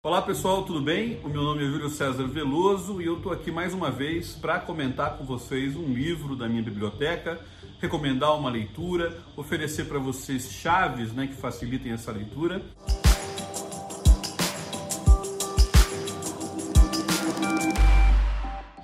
Olá pessoal, tudo bem? O meu nome é Júlio César Veloso e eu estou aqui mais uma vez para comentar com vocês um livro da minha biblioteca, recomendar uma leitura, oferecer para vocês chaves né, que facilitem essa leitura.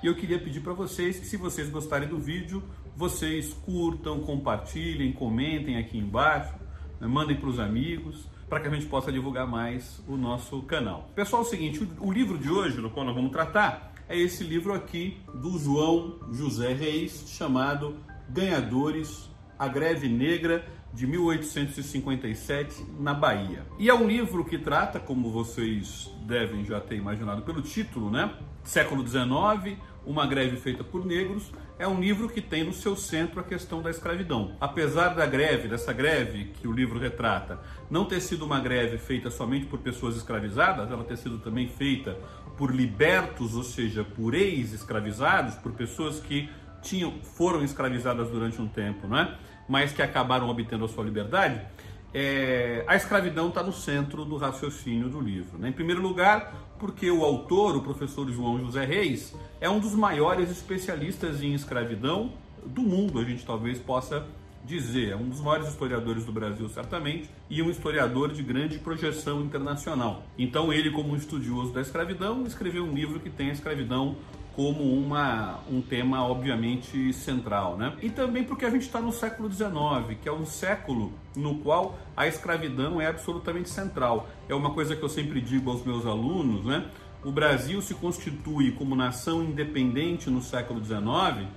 E eu queria pedir para vocês que, se vocês gostarem do vídeo, vocês curtam, compartilhem, comentem aqui embaixo, né, mandem para os amigos para que a gente possa divulgar mais o nosso canal. Pessoal, é o seguinte, o, livro de hoje, no qual nós vamos tratar, é esse livro aqui do João José Reis, chamado Ganhadores, a Greve Negra de 1857 na Bahia. E é um livro que trata, como vocês devem já ter imaginado pelo título, né? Século XIX, uma greve feita por negros, é um livro que tem no seu centro a questão da escravidão. Apesar da greve, dessa greve que o livro retrata, não ter sido uma greve feita somente por pessoas escravizadas, ela ter sido também feita por libertos, ou seja, por ex-escravizados, por pessoas que tinham, foram escravizadas durante um tempo, não é? mas que acabaram obtendo a sua liberdade, é, a escravidão está no centro do raciocínio do livro. Né? Em primeiro lugar, porque o autor, o professor João José Reis, é um dos maiores especialistas em escravidão do mundo, a gente talvez possa dizer. É um dos maiores historiadores do Brasil, certamente, e um historiador de grande projeção internacional. Então, ele, como estudioso da escravidão, escreveu um livro que tem a escravidão como uma, um tema obviamente central, né? E também porque a gente está no século XIX, que é um século no qual a escravidão é absolutamente central. É uma coisa que eu sempre digo aos meus alunos, né? O Brasil se constitui como nação independente no século XIX.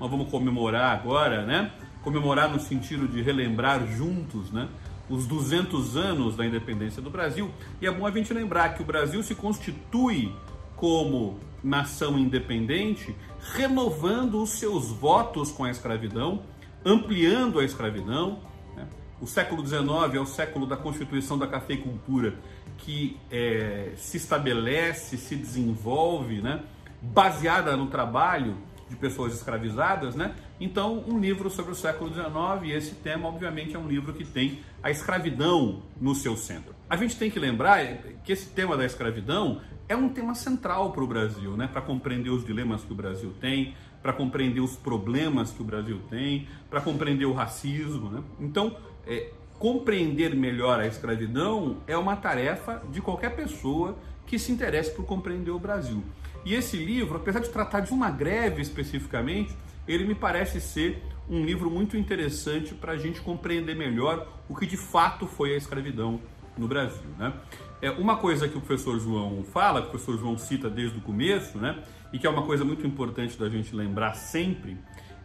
Nós vamos comemorar agora, né? Comemorar no sentido de relembrar juntos, né? Os 200 anos da independência do Brasil. E é bom a gente lembrar que o Brasil se constitui como nação independente, renovando os seus votos com a escravidão, ampliando a escravidão. Né? O século XIX é o século da constituição da cafeicultura, que é, se estabelece, se desenvolve, né? baseada no trabalho de pessoas escravizadas, né? Então, um livro sobre o século XIX, e esse tema, obviamente, é um livro que tem a escravidão no seu centro. A gente tem que lembrar que esse tema da escravidão é um tema central para o Brasil, né? para compreender os dilemas que o Brasil tem, para compreender os problemas que o Brasil tem, para compreender o racismo. Né? Então, é, compreender melhor a escravidão é uma tarefa de qualquer pessoa que se interesse por compreender o Brasil. E esse livro, apesar de tratar de uma greve especificamente, ele me parece ser um livro muito interessante para a gente compreender melhor o que de fato foi a escravidão no Brasil. Né? É, uma coisa que o professor João fala, que o professor João cita desde o começo, né, e que é uma coisa muito importante da gente lembrar sempre,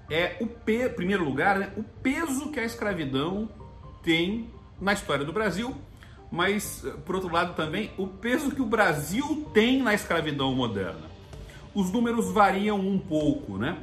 é o pe primeiro lugar, né, o peso que a escravidão tem na história do Brasil, mas por outro lado também o peso que o Brasil tem na escravidão moderna. Os números variam um pouco, né?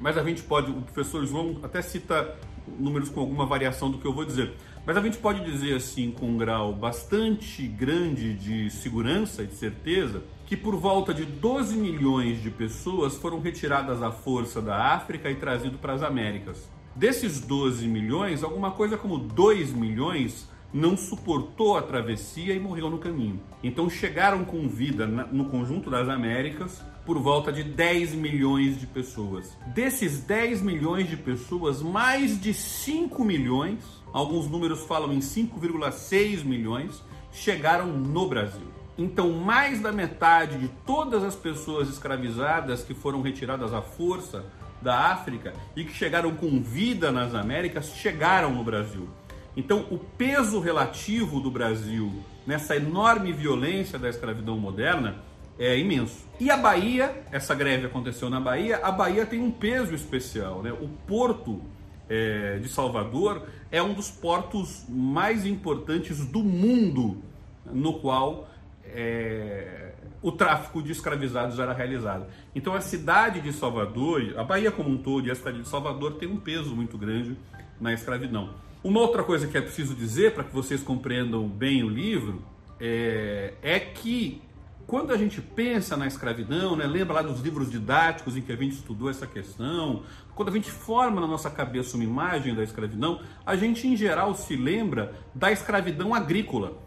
Mas a gente pode, o professor João até cita números com alguma variação do que eu vou dizer. Mas a gente pode dizer assim, com um grau bastante grande de segurança e de certeza, que por volta de 12 milhões de pessoas foram retiradas à força da África e trazido para as Américas. Desses 12 milhões, alguma coisa como 2 milhões não suportou a travessia e morreu no caminho. Então chegaram com vida no conjunto das Américas por volta de 10 milhões de pessoas. Desses 10 milhões de pessoas, mais de 5 milhões, alguns números falam em 5,6 milhões, chegaram no Brasil. Então, mais da metade de todas as pessoas escravizadas que foram retiradas à força da África e que chegaram com vida nas Américas chegaram no Brasil. Então, o peso relativo do Brasil nessa enorme violência da escravidão moderna é imenso. E a Bahia, essa greve aconteceu na Bahia, a Bahia tem um peso especial. Né? O porto é, de Salvador é um dos portos mais importantes do mundo no qual é, o tráfico de escravizados era realizado. Então a cidade de Salvador, a Bahia como um todo e a cidade de Salvador tem um peso muito grande na escravidão. Uma outra coisa que é preciso dizer para que vocês compreendam bem o livro é, é, que quando a gente pensa na escravidão, né, lembra lá dos livros didáticos em que a gente estudou essa questão, quando a gente forma na nossa cabeça uma imagem da escravidão, a gente em geral se lembra da escravidão agrícola.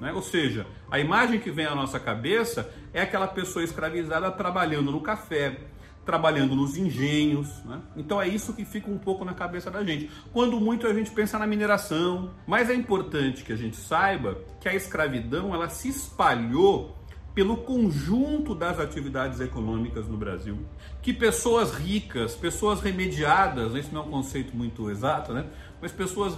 Né? Ou seja, A imagem que vem à nossa cabeça é aquela pessoa escravizada trabalhando no café, trabalhando nos engenhos. Né? Então é isso que fica um pouco na cabeça da gente. Quando muito a gente pensa na mineração. Mas é importante que a gente saiba que a escravidão ela se espalhou pelo conjunto das atividades econômicas no Brasil, que pessoas ricas, pessoas remediadas, esse não é um conceito muito exato, né? Mas pessoas,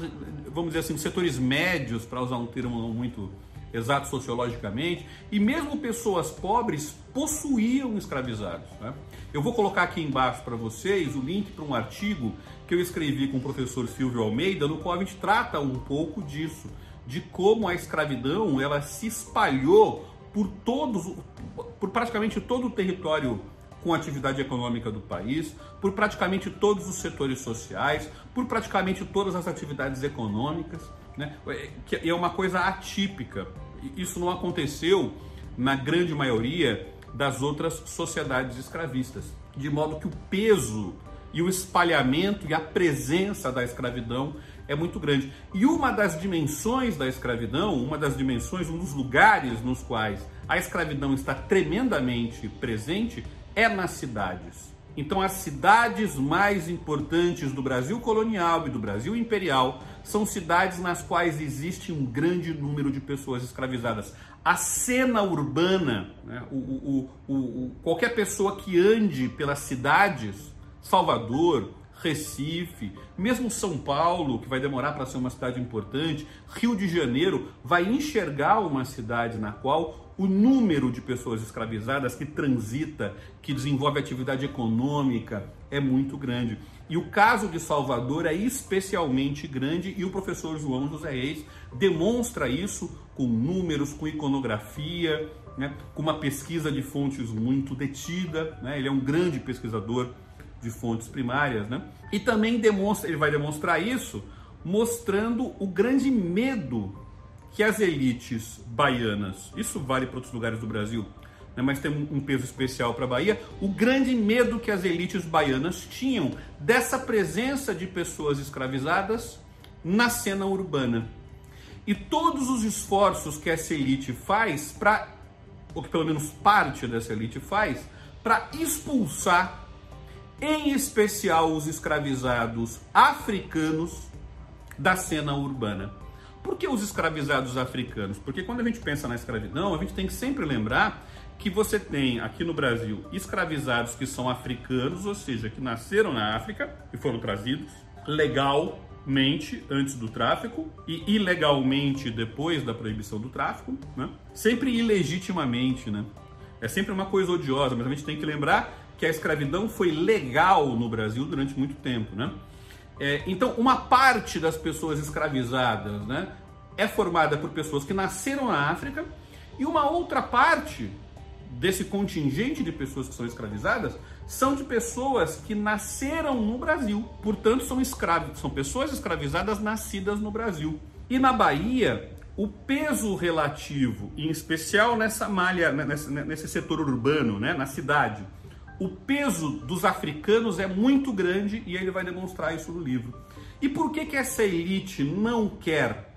vamos dizer assim, setores médios, para usar um termo muito exato sociologicamente, e mesmo pessoas pobres possuíam escravizados. Né? Eu vou colocar aqui embaixo para vocês o link para um artigo que eu escrevi com o professor Silvio Almeida, no qual a gente trata um pouco disso, de como a escravidão ela se espalhou por todos, por praticamente todo o território com atividade econômica do país, por praticamente todos os setores sociais, por praticamente todas as atividades econômicas, né? que é uma coisa atípica. Isso não aconteceu na grande maioria das outras sociedades escravistas, de modo que o peso e o espalhamento e a presença da escravidão é muito grande. E uma das dimensões da escravidão, uma das dimensões, um dos lugares nos quais a escravidão está tremendamente presente é nas cidades. Então, as cidades mais importantes do Brasil colonial e do Brasil imperial são cidades nas quais existe um grande número de pessoas escravizadas. A cena urbana, né, o, o, o, qualquer pessoa que ande pelas cidades, Salvador, Recife, mesmo São Paulo, que vai demorar para ser uma cidade importante, Rio de Janeiro, vai enxergar uma cidade na qual o número de pessoas escravizadas que transita, que desenvolve atividade econômica, é muito grande. E o caso de Salvador é especialmente grande e o professor João José Reis demonstra isso com números, com iconografia, né, com uma pesquisa de fontes muito detida. Né, ele é um grande pesquisador de fontes primárias, né? E também demonstra, ele vai demonstrar isso mostrando o grande medo que as elites baianas, isso vale para outros lugares do Brasil, né, mas tem um peso especial para a Bahia, o grande medo que as elites baianas tinham dessa presença de pessoas escravizadas na cena urbana. E todos os esforços que essa elite faz para, ou que pelo menos parte dessa elite faz, para expulsar em especial os escravizados africanos da cena urbana. Por que os escravizados africanos? Porque quando a gente pensa na escravidão, a gente tem que sempre lembrar que você tem aqui no Brasil escravizados que são africanos, ou seja, que nasceram na África e foram trazidos legalmente antes do tráfico e ilegalmente depois da proibição do tráfico, né? sempre ilegitimamente, né? É sempre uma coisa odiosa, mas a gente tem que lembrar que a escravidão foi legal no Brasil durante muito tempo, né? É, então, uma parte das pessoas escravizadas, né, é formada por pessoas que nasceram na África e uma outra parte desse contingente de pessoas que são escravizadas são de pessoas que nasceram no Brasil, portanto são escravos, são pessoas escravizadas nascidas no Brasil. E na Bahia, o peso relativo, em especial nessa malha, nesse, setor urbano, né, na cidade, o peso dos africanos é muito grande e ele vai demonstrar isso no livro. E por que que essa elite não quer,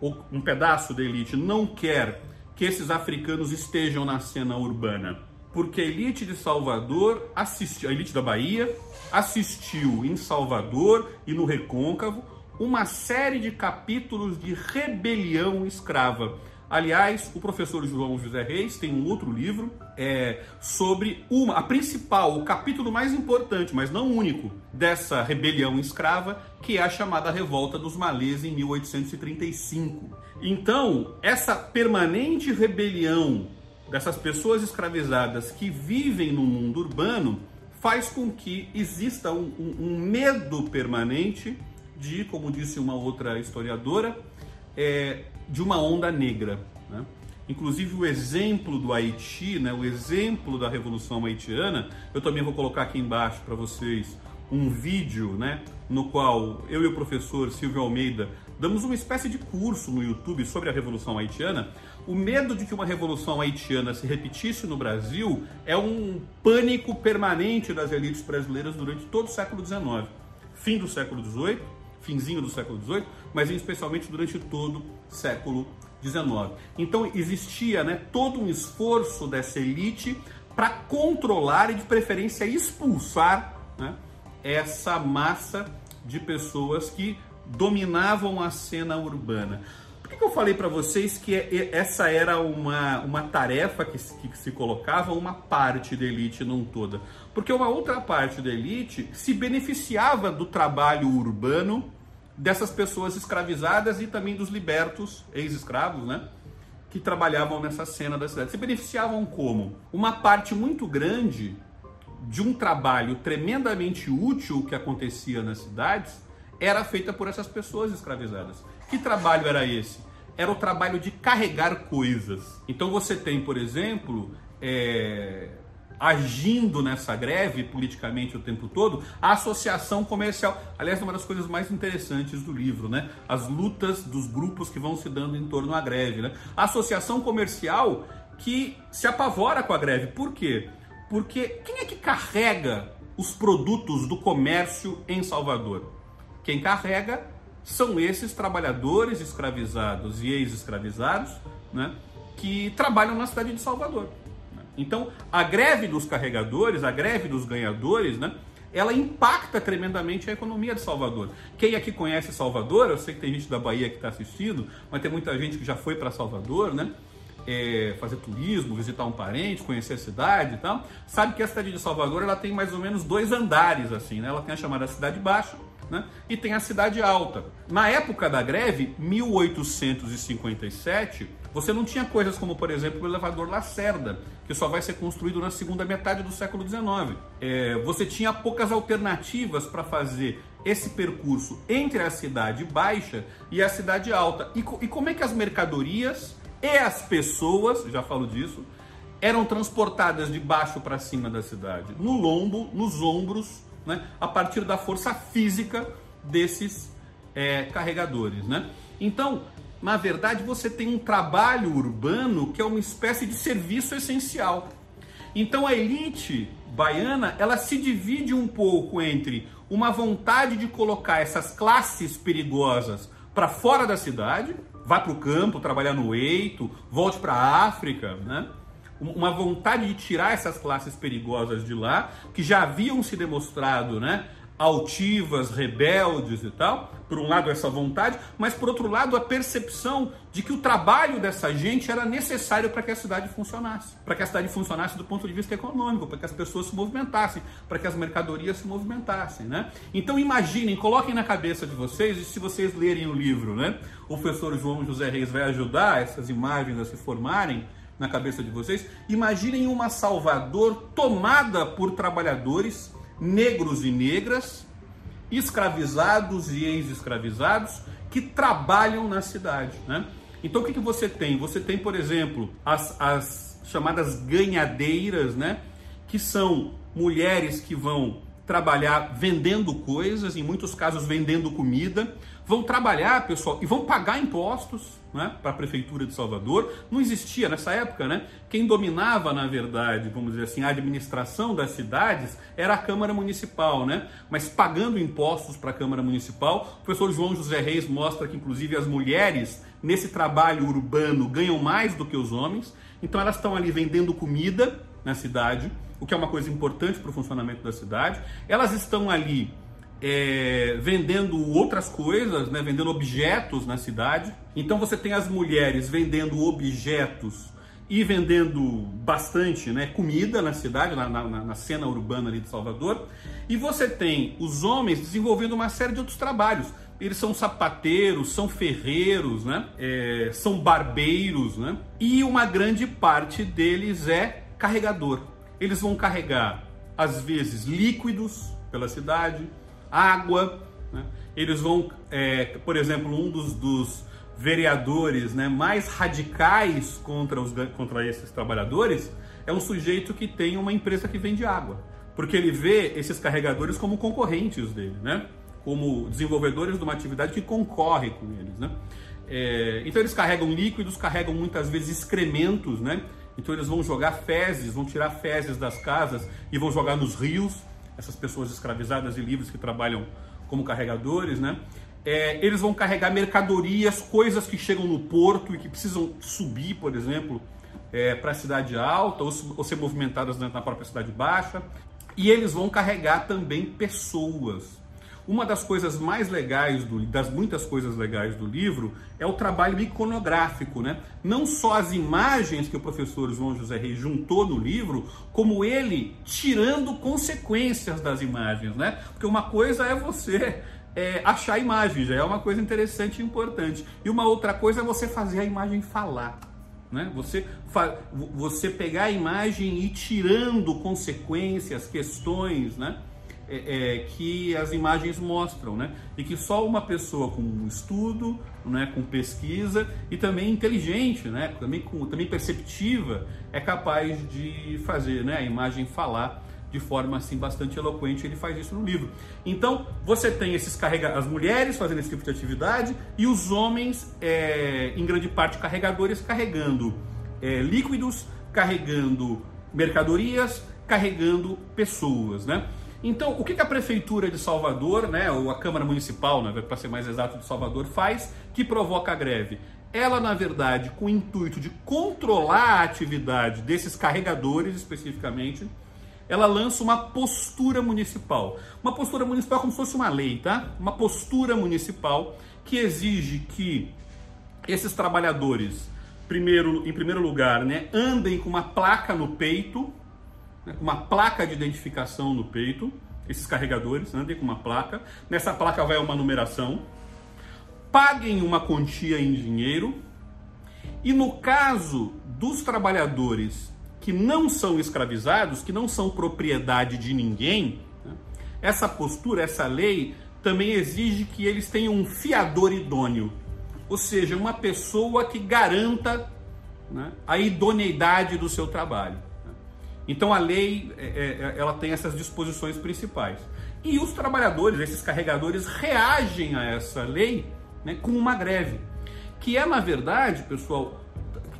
ou um pedaço da elite não quer que esses africanos estejam na cena urbana? Porque a elite de Salvador assistiu, a elite da Bahia assistiu em Salvador e no Recôncavo uma série de capítulos de rebelião escrava Aliás, o professor João José Reis tem um outro livro é, sobre uma, a principal, o capítulo mais importante, mas não único, dessa rebelião escrava, que é a chamada Revolta dos Malês em 1835. Então, essa permanente rebelião dessas pessoas escravizadas que vivem no mundo urbano faz com que exista um, um, um medo permanente de, como disse uma outra historiadora, é, de uma onda negra. Né? Inclusive o exemplo do Haiti, né, o exemplo da Revolução Haitiana, eu também vou colocar aqui embaixo para vocês um vídeo né, no qual eu e o professor Silvio Almeida damos uma espécie de curso no YouTube sobre a Revolução Haitiana. O medo de que uma Revolução Haitiana se repetisse no Brasil é um pânico permanente das elites brasileiras durante todo o século XIX. Fim do século XVIII, finzinho do século XVIII, mas especialmente durante todo século XIX. Então existia né, todo um esforço dessa elite para controlar e de preferência expulsar né, essa massa de pessoas que dominavam a cena urbana. Por que, que eu falei para vocês que essa era uma, uma tarefa que, que se colocava uma parte da elite, não toda? Porque uma outra parte da elite se beneficiava do trabalho urbano dessas pessoas escravizadas e também dos libertos, ex-escravos, né? Que trabalhavam nessa cena da cidade. Se beneficiavam como? Uma parte muito grande de um trabalho tremendamente útil que acontecia nas cidades era feita por essas pessoas escravizadas. Que trabalho era esse? Era o trabalho de carregar coisas. Então você tem, por exemplo, é, agindo nessa greve politicamente o tempo todo, a associação comercial. Aliás, uma das coisas mais interessantes do livro, né? As lutas dos grupos que vão se dando em torno à greve, né? A associação comercial que se apavora com a greve. Por quê? Porque quem é que carrega os produtos do comércio em Salvador? Quem carrega são esses trabalhadores escravizados e ex-escravizados, né, que trabalham na cidade de Salvador. Então, a greve dos carregadores, a greve dos ganhadores, né, ela impacta tremendamente a economia de Salvador. Quem aqui conhece Salvador, eu sei que tem gente da Bahia que está assistindo, mas tem muita gente que já foi para Salvador, né? É, fazer turismo, visitar um parente, conhecer a cidade e tal, sabe que a cidade de Salvador ela tem mais ou menos dois andares assim, né? Ela tem a chamada cidade baixa né? e tem a cidade alta. Na época da greve, 1857, você não tinha coisas como, por exemplo, o elevador Lacerda, que só vai ser construído na segunda metade do século XIX. É, você tinha poucas alternativas para fazer esse percurso entre a cidade baixa e a cidade alta. E, e como é que as mercadorias e as pessoas, já falo disso, eram transportadas de baixo para cima da cidade? No lombo, nos ombros né, a partir da força física desses é, carregadores. Né? Então, na verdade, você tem um trabalho urbano que é uma espécie de serviço essencial. Então, a elite baiana ela se divide um pouco entre uma vontade de colocar essas classes perigosas para fora da cidade, vá para o campo, trabalhar no eito, volte para a África, né? Uma vontade de tirar essas classes perigosas de lá, que já haviam se demonstrado, né, altivas, rebeldes e tal. Por um lado essa vontade, mas por outro lado a percepção de que o trabalho dessa gente era necessário para que a cidade funcionasse, para que a cidade funcionasse do ponto de vista econômico, para que as pessoas se movimentassem, para que as mercadorias se movimentassem, né? Então imaginem, coloquem na cabeça de vocês, e se vocês lerem o livro, né, o professor João José Reis vai ajudar essas imagens a se formarem, na cabeça de vocês. Imaginem uma Salvador tomada por trabalhadores negros e negras, escravizados e ex-escravizados, que trabalham na cidade. Né? Então o que, que você tem? Você tem, por exemplo, as, as chamadas ganhadeiras, né? que são mulheres que vão trabalhar vendendo coisas, em muitos casos vendendo comida, vão trabalhar, pessoal, e vão pagar impostos né, para a Prefeitura de Salvador. Não existia nessa época, né? Quem dominava, na verdade, vamos dizer assim, a administração das cidades era a Câmara Municipal, né? Mas pagando impostos para a Câmara Municipal, o professor João José Reis mostra que, inclusive, as mulheres nesse trabalho urbano ganham mais do que os homens, então elas estão ali vendendo comida na cidade, o que é uma coisa importante para o funcionamento da cidade. Elas estão ali é, vendendo outras coisas, né, vendendo objetos na cidade. Então você tem as mulheres vendendo objetos e vendendo bastante né, comida na cidade, na, na, na, cena urbana ali de Salvador. E você tem os homens desenvolvendo uma série de outros trabalhos. Eles são sapateiros, são ferreiros, né? É, são barbeiros, né? E uma grande parte deles é carregador. Eles vão carregar, às vezes, líquidos pela cidade, água. Né? Eles vão, é, por exemplo, um dos, dos vereadores né, mais radicais contra, os, contra esses trabalhadores é um sujeito que tem uma empresa que vende água. Porque ele vê esses carregadores como concorrentes dele, né? como desenvolvedores de uma atividade que concorre com eles. Né? É, então eles carregam líquidos, carregam muitas vezes excrementos, né? Então eles vão jogar fezes, vão tirar fezes das casas e vão jogar nos rios essas pessoas escravizadas e livres que trabalham como carregadores, né? é, eles vão carregar mercadorias, coisas que chegam no porto e que precisam subir, por exemplo, é, para a cidade alta ou, ou, ser movimentadas na própria cidade baixa. E eles vão carregar também pessoas. Uma das coisas mais legais, do, das muitas coisas legais do livro, é o trabalho iconográfico, né? Não só as imagens que o professor João José Reis juntou no livro, como ele tirando consequências das imagens, né? Porque uma coisa é você é, achar a imagem, já é uma coisa interessante e importante. E uma outra coisa é você fazer a imagem falar. Né? Você, você pegar a imagem e ir tirando consequências, questões, né? É, é, que as imagens mostram, né? E que só uma pessoa com estudo, né, com pesquisa e também inteligente, né, também, com, também perceptiva, é capaz de fazer né, a imagem falar de forma assim bastante eloquente, ele faz isso no livro. Então, você tem esses carrega as mulheres fazendo esse tipo de atividade e os homens, é, em grande parte, carregadores carregando é, líquidos, carregando mercadorias, carregando pessoas, né? Então, o que a prefeitura de Salvador, né, ou a Câmara Municipal, né, para ser mais exato, de Salvador, faz que provoca a greve? Ela, na verdade, com o intuito de controlar a atividade desses carregadores especificamente, ela lança uma postura municipal. Uma postura municipal como se fosse uma lei, tá? Uma postura municipal que exige que esses trabalhadores, primeiro, em primeiro lugar, né, andem com uma placa no peito, né, com uma placa de identificação no peito, esses carregadores andem com uma placa, nessa placa vai uma numeração, paguem uma quantia em dinheiro, e no caso dos trabalhadores que não são escravizados, que não são propriedade de ninguém, né, essa postura, essa lei também exige que eles tenham um fiador idôneo, ou seja, uma pessoa que garanta né, a idoneidade do seu trabalho. Então a lei é, é, ela tem essas disposições principais. E os trabalhadores, esses carregadores, reagem a essa lei né, com uma greve. Que é, na verdade, pessoal,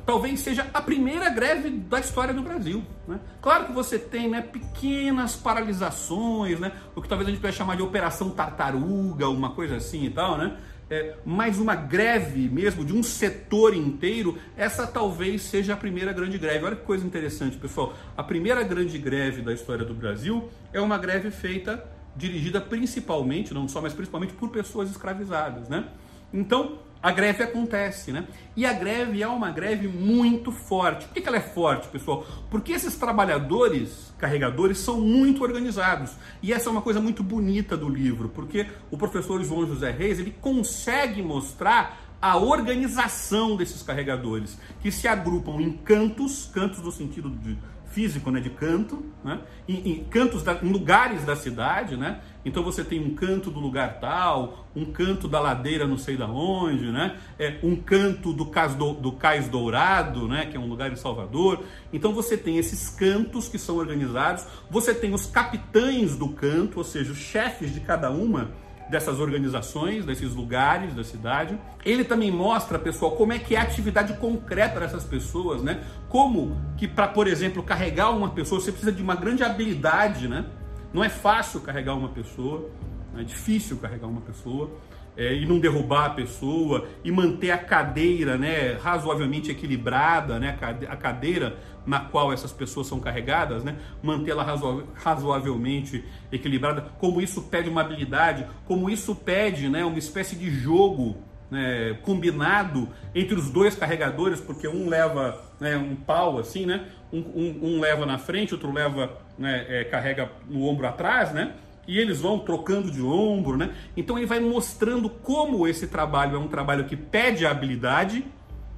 talvez seja a primeira greve da história do Brasil. Né? Claro que você tem né, pequenas paralisações, né, o que talvez a gente possa chamar de operação tartaruga, uma coisa assim e tal, né? É, mais uma greve mesmo de um setor inteiro, essa talvez seja a primeira grande greve. Olha que coisa interessante, pessoal. A primeira grande greve da história do Brasil é uma greve feita, dirigida principalmente, não só, mas principalmente por pessoas escravizadas, né? Então, a greve acontece, né? E a greve é uma greve muito forte. Por que, que ela é forte, pessoal? Porque esses trabalhadores carregadores são muito organizados. E essa é uma coisa muito bonita do livro, porque o professor João José Reis ele consegue mostrar a organização desses carregadores, que se agrupam em cantos, cantos no sentido de físico, né, de canto, né, em, em cantos, da, em lugares da cidade, né, então você tem um canto do lugar tal, um canto da ladeira não sei da onde, né, é, um canto do cais, do, do cais Dourado, né, que é um lugar em Salvador, então você tem esses cantos que são organizados, você tem os capitães do canto, ou seja, os chefes de cada uma, dessas organizações, desses lugares da cidade. Ele também mostra, pessoal, como é que é a atividade concreta dessas pessoas, né? Como que para, por exemplo, carregar uma pessoa, você precisa de uma grande habilidade, né? Não é fácil carregar uma pessoa, é difícil carregar uma pessoa é, e não derrubar a pessoa e manter a cadeira né, razoavelmente equilibrada, né, a cadeira na qual essas pessoas são carregadas, né, mantê-la razoavelmente equilibrada, como isso pede uma habilidade, como isso pede né, uma espécie de jogo né, combinado entre os dois carregadores, porque um leva né, um pau assim, né, um, um, um, leva na frente, outro leva, né, é, carrega no ombro atrás, né, e eles vão trocando de ombro, né? Então ele vai mostrando como esse trabalho é um trabalho que pede habilidade,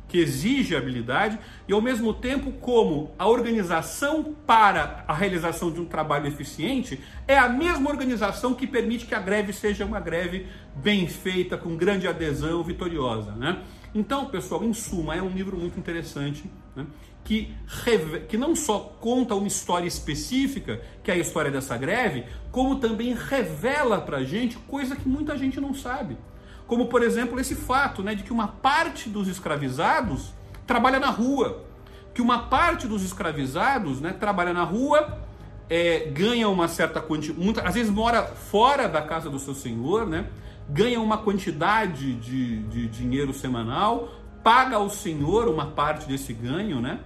que exige habilidade, e ao mesmo tempo como a organização para a realização de um trabalho eficiente é a mesma organização que permite que a greve seja uma greve bem feita, com grande adesão, vitoriosa, né? Então, pessoal, em suma, é um livro muito interessante, né? Que, que não só conta uma história específica, que é a história dessa greve, como também revela para a gente coisa que muita gente não sabe. Como, por exemplo, esse fato né, de que uma parte dos escravizados trabalha na rua. Que uma parte dos escravizados né, trabalha na rua, é, ganha uma certa quantia, muita, às vezes mora fora da casa do seu senhor, né, ganha uma quantidade de, de dinheiro semanal, paga ao senhor uma parte desse ganho, né?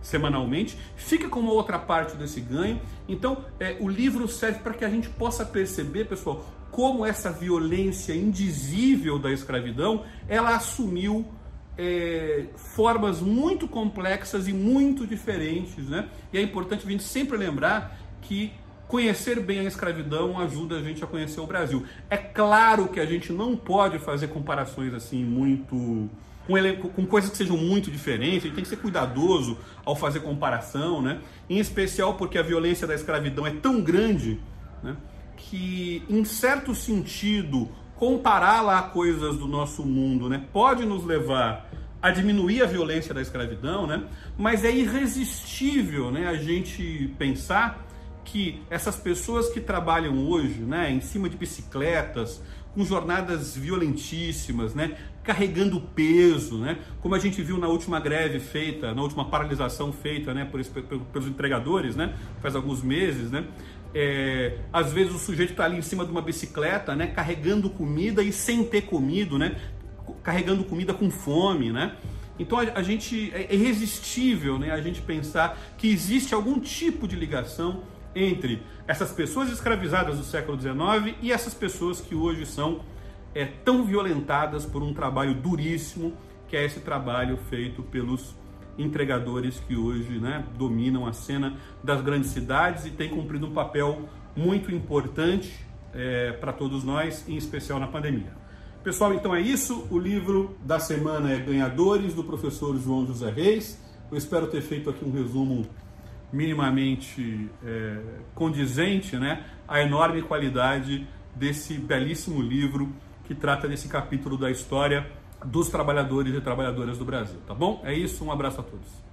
Semanalmente, fica com uma outra parte desse ganho. Então, é, o livro serve para que a gente possa perceber, pessoal, como essa violência indizível da escravidão ela assumiu é, formas muito complexas e muito diferentes, né? E é importante a gente sempre lembrar que conhecer bem a escravidão ajuda a gente a conhecer o Brasil. É claro que a gente não pode fazer comparações assim muito com, com coisas que sejam muito diferentes, a gente tem que ser cuidadoso ao fazer comparação, né? Em especial porque a violência da escravidão é tão grande, né? Que em certo sentido comparar lá coisas do nosso mundo, né, pode nos levar a diminuir a violência da escravidão, né? Mas é irresistível, né, a gente pensar que essas pessoas que trabalham hoje, né, em cima de bicicletas, com jornadas violentíssimas, né, carregando peso, né, como a gente viu na última greve feita, na última paralisação feita, né, por, pelos entregadores, né, faz alguns meses, né, é, às vezes o sujeito está ali em cima de uma bicicleta, né, carregando comida e sem ter comido, né, carregando comida com fome, né? Então a, gente é irresistível, né, a gente pensar que existe algum tipo de ligação entre essas pessoas escravizadas do século XIX e essas pessoas que hoje são é, tão violentadas por um trabalho duríssimo, que é esse trabalho feito pelos entregadores que hoje né, dominam a cena das grandes cidades e têm cumprido um papel muito importante é, para todos nós, em especial na pandemia. Pessoal, então é isso. O livro da semana é Ganhadores, do professor João José Reis. Eu espero ter feito aqui um resumo minimamente é, condizente né, à enorme qualidade desse belíssimo livro que trata desse capítulo da história dos trabalhadores e trabalhadoras do Brasil, tá bom? É isso, um abraço a todos.